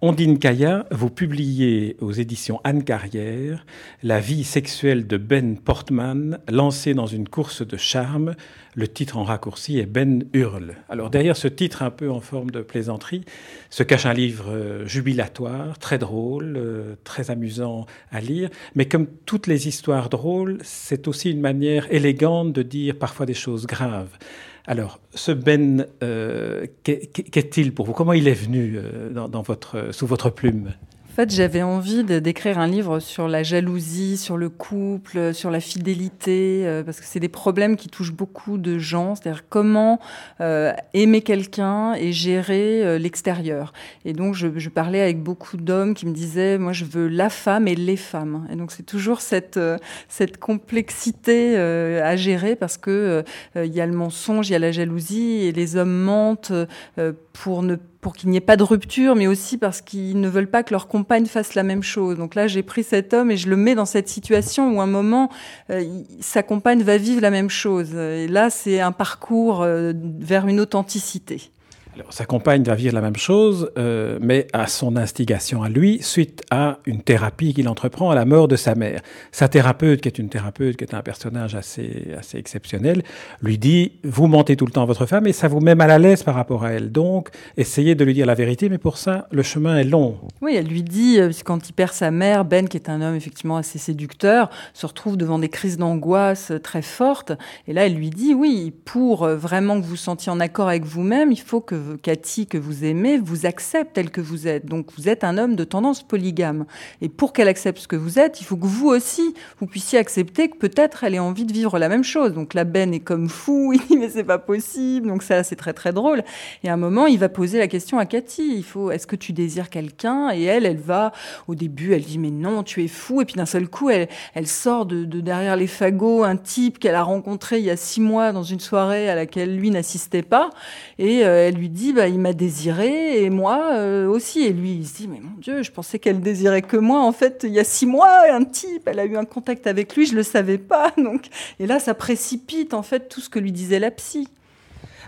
Ondine Kaya, vous publiez aux éditions Anne Carrière La vie sexuelle de Ben Portman, lancée dans une course de charme. Le titre en raccourci est Ben hurle. Alors derrière ce titre un peu en forme de plaisanterie se cache un livre euh, jubilatoire, très drôle, euh, très amusant à lire. Mais comme toutes les histoires drôles, c'est aussi une manière élégante de dire parfois des choses graves. Alors, ce Ben, euh, qu'est-il pour vous? Comment il est venu euh, votre, sous votre plume? Fait, j'avais envie d'écrire un livre sur la jalousie, sur le couple, sur la fidélité, euh, parce que c'est des problèmes qui touchent beaucoup de gens. C'est-à-dire comment euh, aimer quelqu'un et gérer euh, l'extérieur. Et donc, je, je, parlais avec beaucoup d'hommes qui me disaient, moi, je veux la femme et les femmes. Et donc, c'est toujours cette cette complexité à gérer parce que il y a le mensonge, il y a la jalousie, et les hommes mentent pour ne pour qu'il n'y ait pas de rupture, mais aussi parce qu'ils ne veulent pas que leur compagne fasse la même chose. Donc là, j'ai pris cet homme et je le mets dans cette situation où, à un moment, euh, sa compagne va vivre la même chose. Et là, c'est un parcours euh, vers une authenticité sa compagne va vivre la même chose, euh, mais à son instigation à lui, suite à une thérapie qu'il entreprend à la mort de sa mère. Sa thérapeute, qui est une thérapeute, qui est un personnage assez, assez exceptionnel, lui dit Vous mentez tout le temps à votre femme et ça vous met mal à l'aise par rapport à elle. Donc, essayez de lui dire la vérité, mais pour ça, le chemin est long. Oui, elle lui dit euh, quand il perd sa mère, Ben, qui est un homme effectivement assez séducteur, se retrouve devant des crises d'angoisse très fortes. Et là, elle lui dit Oui, pour vraiment que vous vous sentiez en accord avec vous-même, il faut que Cathy, que vous aimez, vous accepte tel que vous êtes. Donc vous êtes un homme de tendance polygame. Et pour qu'elle accepte ce que vous êtes, il faut que vous aussi, vous puissiez accepter que peut-être elle ait envie de vivre la même chose. Donc la Ben est comme fou, il dit mais c'est pas possible. Donc ça, c'est très très drôle. Et à un moment, il va poser la question à Cathy. Il faut, est-ce que tu désires quelqu'un? Et elle, elle va, au début, elle dit mais non, tu es fou. Et puis d'un seul coup, elle, elle sort de, de derrière les fagots un type qu'elle a rencontré il y a six mois dans une soirée à laquelle lui n'assistait pas. Et euh, elle lui dit bah, il m'a désiré et moi euh, aussi. Et lui, il se dit, mais mon Dieu, je pensais qu'elle désirait que moi. En fait, il y a six mois, un type, elle a eu un contact avec lui, je le savais pas. Donc, et là, ça précipite en fait tout ce que lui disait la psy.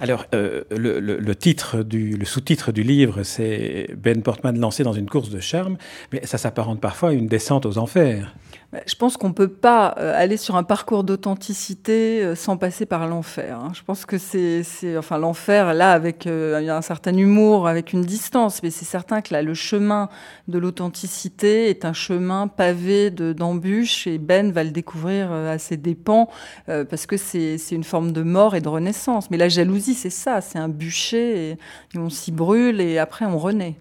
Alors, euh, le, titre du, le sous-titre du livre, c'est Ben Portman lancé dans une course de charme, mais ça s'apparente parfois à une descente aux enfers. Bah, je pense qu'on ne peut pas euh, aller sur un parcours d'authenticité euh, sans passer par l'enfer. Hein. Je pense que c'est, enfin, l'enfer, là, avec euh, un certain humour, avec une distance, mais c'est certain que là, le chemin de l'authenticité est un chemin pavé de, d'embûches et Ben va le découvrir à ses dépens parce que c'est, une forme de mort et de renaissance. Mais la jalousie, c'est ça, c'est un bûcher et on s'y brûle et après on renaît.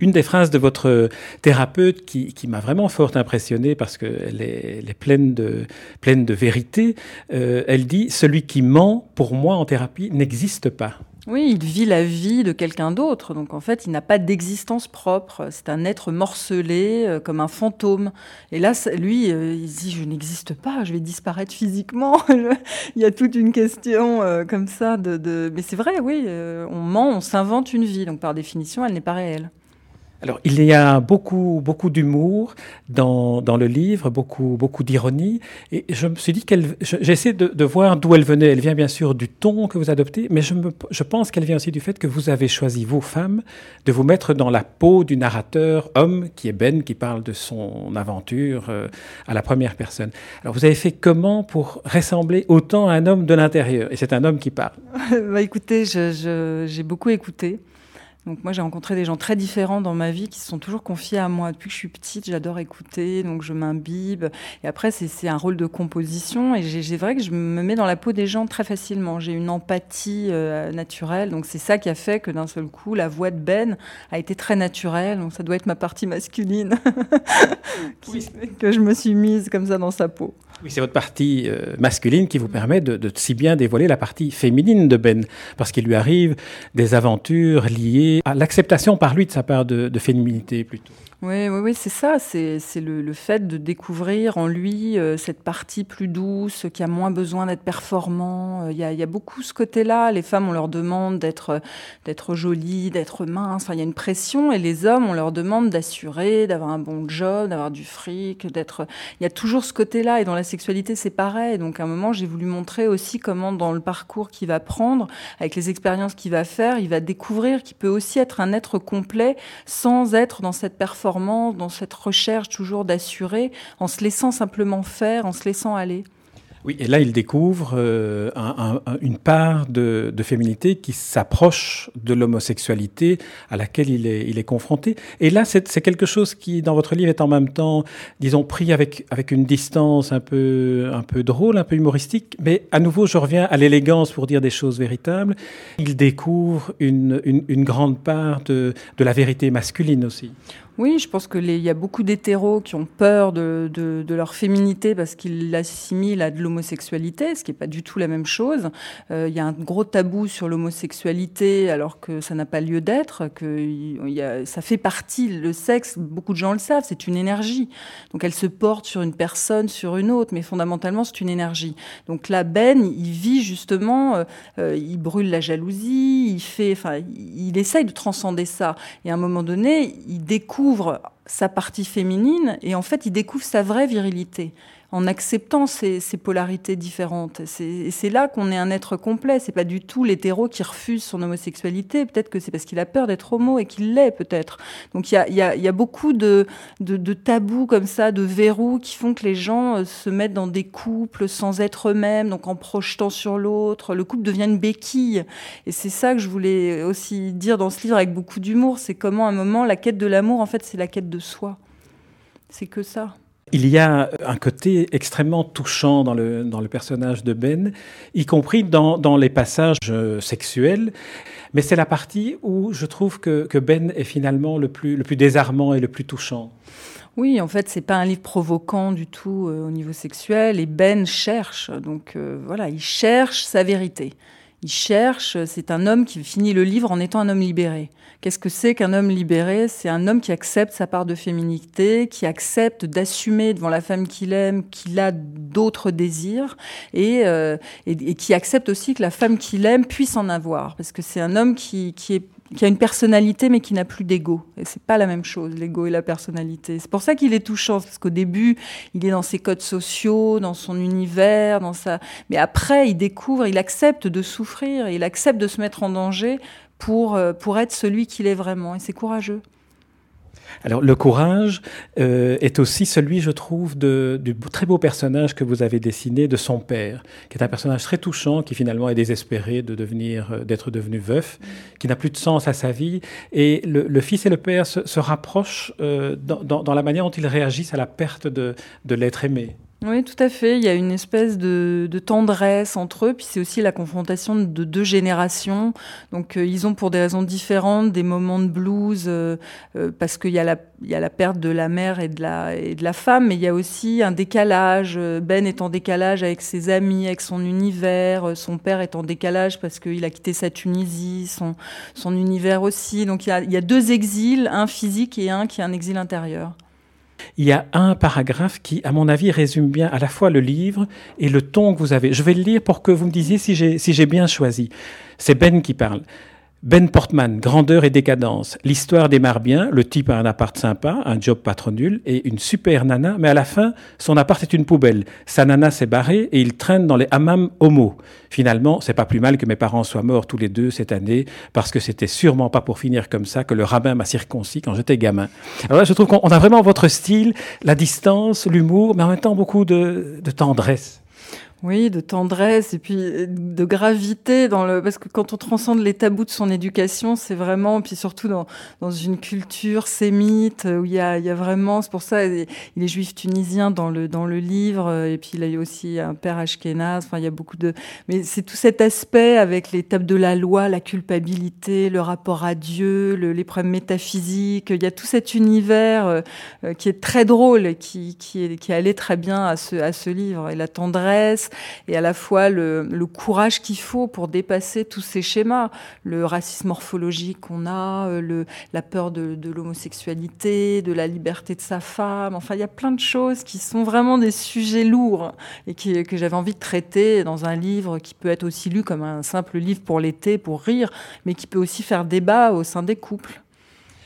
Une des phrases de votre thérapeute qui, m'a vraiment fort impressionné parce qu'elle est, elle est pleine, de, vérité, euh, elle dit Celui qui ment, pour moi, en thérapie, n'existe pas. Oui, il vit la vie de quelqu'un d'autre. Donc en fait, il n'a pas d'existence propre. C'est un être morcelé, euh, comme un fantôme. Et là, lui, euh, il dit, je n'existe pas, je vais disparaître physiquement. il y a toute une question comme ça. Mais c'est vrai, oui, on ment, on s'invente une vie. Donc par définition, elle n'est pas réelle. Alors, il y a beaucoup, beaucoup d'humour dans, dans, le livre, beaucoup, beaucoup d'ironie. Et je me suis dit qu'elle, j'essaie de, voir d'où elle venait. Elle vient bien sûr du ton que vous adoptez, mais je, je pense qu'elle vient aussi du fait que vous avez choisi, vous, femmes, de vous mettre dans la peau du narrateur homme, qui est Ben, qui parle de son aventure euh, à la première personne. Alors, vous avez fait comment pour ressembler autant à un homme de l'intérieur? Et c'est un homme qui parle. bah, écoutez, j'ai beaucoup écouté. Donc moi j'ai rencontré des gens très différents dans ma vie qui se sont toujours confiés à moi. Depuis que je suis petite, j'adore écouter, donc je m'imbibe. Et après c'est un rôle de composition et j'ai vrai que je me mets dans la peau des gens très facilement. J'ai une empathie euh, naturelle, donc c'est ça qui a fait que d'un seul coup la voix de Ben a été très naturelle. Donc ça doit être ma partie masculine que je me suis mise comme ça dans sa peau. Oui, c'est votre partie euh, masculine qui vous permet de, de, si bien dévoiler la partie féminine de Ben, parce qu'il lui arrive des aventures liées à l'acceptation par lui de sa part de, de féminité plutôt. Oui, oui, oui c'est ça. C'est le, le, fait de découvrir en lui euh, cette partie plus douce, qui a moins besoin d'être performant. Euh, il y, a, beaucoup ce côté-là. Les femmes, on leur demande d'être d'être jolies, d'être minces. Enfin, il y a une pression. Et les hommes, on leur demande d'assurer, d'avoir un bon job, d'avoir du fric, d'être. Il y a toujours ce côté-là. Et dans la sexualité, c'est pareil. Donc, à un moment, j'ai voulu montrer aussi comment, dans le parcours qu'il va prendre, avec les expériences qu'il va faire, il va découvrir qu'il peut aussi être un être complet sans être dans cette performance dans cette recherche toujours d'assurer, en se laissant simplement faire, en se laissant aller. Oui, et là, il découvre euh, une part de, féminité qui s'approche de l'homosexualité à laquelle il est, confronté. Et là, c'est quelque chose qui, dans votre livre, est en même temps, disons, pris avec, avec une distance un peu, un peu drôle, un peu humoristique. Mais à nouveau, je reviens à l'élégance pour dire des choses véritables. Il découvre une, une, une grande part de, de la vérité masculine aussi. Oui, je pense qu'il y a beaucoup d'hétéros qui ont peur de, de, de leur féminité parce qu'ils l'assimilent à de l'homosexualité, ce qui n'est pas du tout la même chose. Euh, il y a un gros tabou sur l'homosexualité alors que ça n'a pas lieu d'être, que y a, ça fait partie, le sexe, beaucoup de gens le savent, c'est une énergie. Donc elle se porte sur une personne, sur une autre, mais fondamentalement c'est une énergie. Donc là, Ben, il vit justement, euh, euh il brûle la jalousie, il fait, enfin, il essaye de transcender ça. Et à un moment donné, il découvre découvre sa partie féminine et en fait il découvre sa vraie virilité en acceptant ces, polarités différentes. C'est là qu'on est un être complet. C'est pas du tout l'hétéro qui refuse son homosexualité. Peut-être que c'est parce qu'il a peur d'être homo et qu'il l'est peut-être. Donc il y a, beaucoup de, de, tabous comme ça, de verrous qui font que les gens euh, se mettent dans des couples sans être eux-mêmes, donc en projetant sur l'autre. Le couple devient une béquille. Et c'est ça que je voulais aussi dire dans ce livre avec beaucoup d'humour. C'est comment à un moment la quête de l'amour, en fait, c'est la quête de soi. C'est que ça. Il y a un côté extrêmement touchant dans le, dans le personnage de Ben, y compris dans, dans les passages euh, sexuels. Mais c'est la partie où je trouve que, que, Ben est finalement le plus, le plus désarmant et le plus touchant. Oui, en fait, c'est pas un livre provoquant du tout euh, au niveau sexuel. Et Ben cherche, donc euh, voilà, il cherche sa vérité. Il cherche, c'est un homme qui finit le livre en étant un homme libéré. Qu'est-ce que c'est qu'un homme libéré? C'est un homme qui accepte sa part de féminité, qui accepte d'assumer devant la femme qu'il aime qu'il a d'autres désirs et, euh, et, qui accepte aussi que la femme qu'il aime puisse en avoir. Parce que c'est un homme qui, qui est qui a une personnalité mais qui n'a plus d'ego. Et c'est pas la même chose, l'ego et la personnalité. C'est pour ça qu'il est touchant, parce qu'au début, il est dans ses codes sociaux, dans son univers, dans sa. Mais après, il découvre, il accepte de souffrir, il accepte de se mettre en danger pour euh, pour être celui qu'il est vraiment. Et c'est courageux. Alors le courage euh, est aussi celui, je trouve, du très beau personnage que vous avez dessiné de son père, qui est un personnage très touchant, qui finalement est désespéré de devenir, euh, d'être devenu veuf, qui n'a plus de sens à sa vie, et le, fils et le père se, rapprochent euh, dans, la manière dont ils réagissent à la perte de l'être aimé. Oui, tout à fait. Il y a une espèce de, tendresse entre eux, puis c'est aussi la confrontation de deux générations. Donc, euh, ils ont pour des raisons différentes des moments de blues, euh, euh, parce qu'il y, a la, perte de la mère et de la, femme, mais il y a aussi un décalage. Ben est en décalage avec ses amis, avec son univers. Son père est en décalage parce qu'il a quitté sa Tunisie, son, univers aussi. Donc, il y a deux exils, un physique et un qui est un exil intérieur. Il y a un paragraphe qui, à mon avis, résume bien à la fois le livre et le ton que vous avez. Je vais le lire pour que vous me disiez si j'ai bien choisi. C'est Ben qui parle. Ben Portman, grandeur et décadence. L'histoire démarre bien, le type a un appart sympa, un job pas trop nul et une super nana, mais à la fin, son appart est une poubelle. Sa nana s'est barrée et il traîne dans les hammams homo. Finalement, c'est pas plus mal que mes parents soient morts tous les deux cette année, parce que c'était sûrement pas pour finir comme ça que le rabbin m'a circoncis quand j'étais gamin. Alors là, je trouve qu'on a vraiment votre style, la distance, l'humour, mais en même temps beaucoup de tendresse. Oui, de tendresse et puis euh, de gravité dans le parce que quand on transcende les tabous de son éducation, c'est vraiment puis surtout dans une culture sémite où il y a vraiment c'est pour ça il est juif tunisien dans le dans le livre euh, et puis il a aussi un père ashkénaze, enfin il y a beaucoup de mais c'est tout cet aspect avec les tables de la loi, la culpabilité, le rapport à Dieu, le, les problèmes métaphysiques, il y a tout cet univers euh, qui est très drôle qui qui qui allait très bien à ce à ce livre et la tendresse et à la fois le, courage qu'il faut pour dépasser tous ces schémas, le racisme morphologique qu'on a, euh, la peur de, l'homosexualité, de la liberté de sa femme. Enfin, il y a plein de choses qui sont vraiment des sujets lourds et que j'avais envie de traiter dans un livre qui peut être aussi lu comme un simple livre pour l'été, pour rire, mais qui peut aussi faire débat au sein des couples.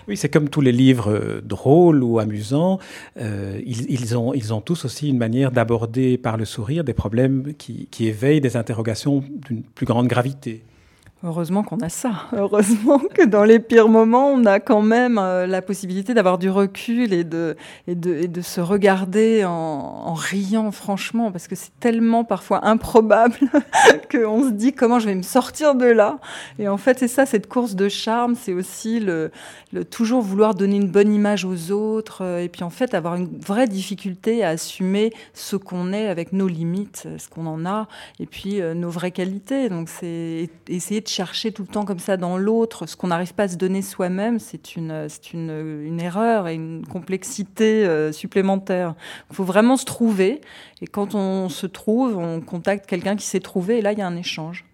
Oui, c'est comme tous les livres euh, drôles ou amusants. Euh, ils, ont, tous aussi une manière d'aborder par le sourire des problèmes qui éveillent des interrogations d'une plus grande gravité. Heureusement qu'on a ça. Heureusement que dans les pires moments, on a quand même euh, la possibilité d'avoir du recul et de, et de, et de se regarder en, en, riant franchement, parce que c'est tellement parfois improbable qu'on se dit comment je vais me sortir de là. Et en fait, c'est ça, cette course de charme, c'est aussi le, le, toujours vouloir donner une bonne image aux autres, euh, et puis en fait avoir une vraie difficulté à assumer ce qu'on est avec nos limites, ce qu'on en a, et puis euh, nos vraies qualités. Donc c'est essayer de chercher tout le temps comme ça dans l'autre ce qu'on n'arrive pas à se donner soi-même, c'est une, une, une, erreur et une complexité euh, supplémentaire. Il faut vraiment se trouver. Et quand on se trouve, on contacte quelqu'un qui s'est trouvé et là, il y a un échange.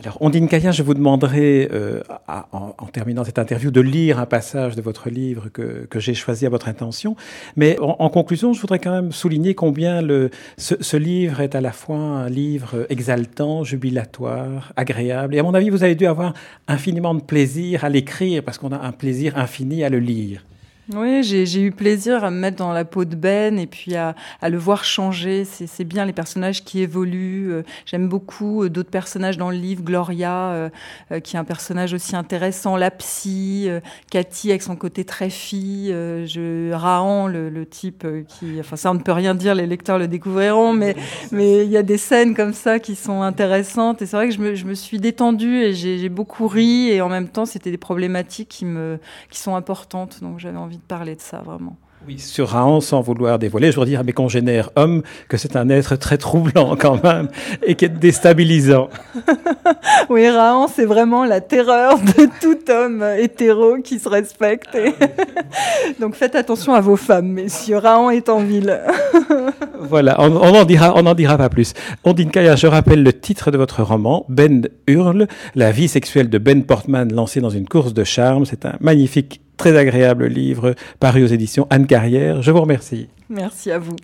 Alors, Ondine Cayen, je vous demanderai, euh, en, en, terminant cette interview, de lire un passage de votre livre que, que j'ai choisi à votre intention. Mais en, en, conclusion, je voudrais quand même souligner combien le, ce, ce, livre est à la fois un livre exaltant, jubilatoire, agréable. Et à mon avis, vous avez dû avoir infiniment de plaisir à l'écrire parce qu'on a un plaisir infini à le lire. Oui, j'ai eu plaisir à me mettre dans la peau de Ben et puis à, à le voir changer. C'est bien les personnages qui évoluent. Euh, j'aime beaucoup euh, d'autres personnages dans le livre. Gloria, euh, euh, qui est un personnage aussi intéressant. La psy, euh, Cathy avec son côté très fille. je, Rahan, le, le, type qui... Enfin ça, on ne peut rien dire, les lecteurs le découvriront. Mais mais il y a des scènes comme ça qui sont intéressantes. Et c'est vrai que je me, je me suis détendue et j'ai beaucoup ri. Et en même temps, c'était des problématiques qui, me, qui sont importantes. Donc j'avais envie de parler de ça vraiment. Oui, sur Raon, sans vouloir dévoiler, je voudrais dire à mes congénères hommes que c'est un être très troublant quand même et qui est déstabilisant. oui, Raon, c'est vraiment la terreur de tout homme hétéro qui se respecte. Et... Donc faites attention à vos femmes, messieurs. Raon est en ville. voilà, on, on, en dira, on en dira pas plus. Ondine Kaya, je rappelle le titre de votre roman, Ben hurle, la vie sexuelle de Ben Portman lancée dans une course de charme. C'est un magnifique très agréable livre paru aux éditions Anne Carrière. Je vous remercie. Merci à vous.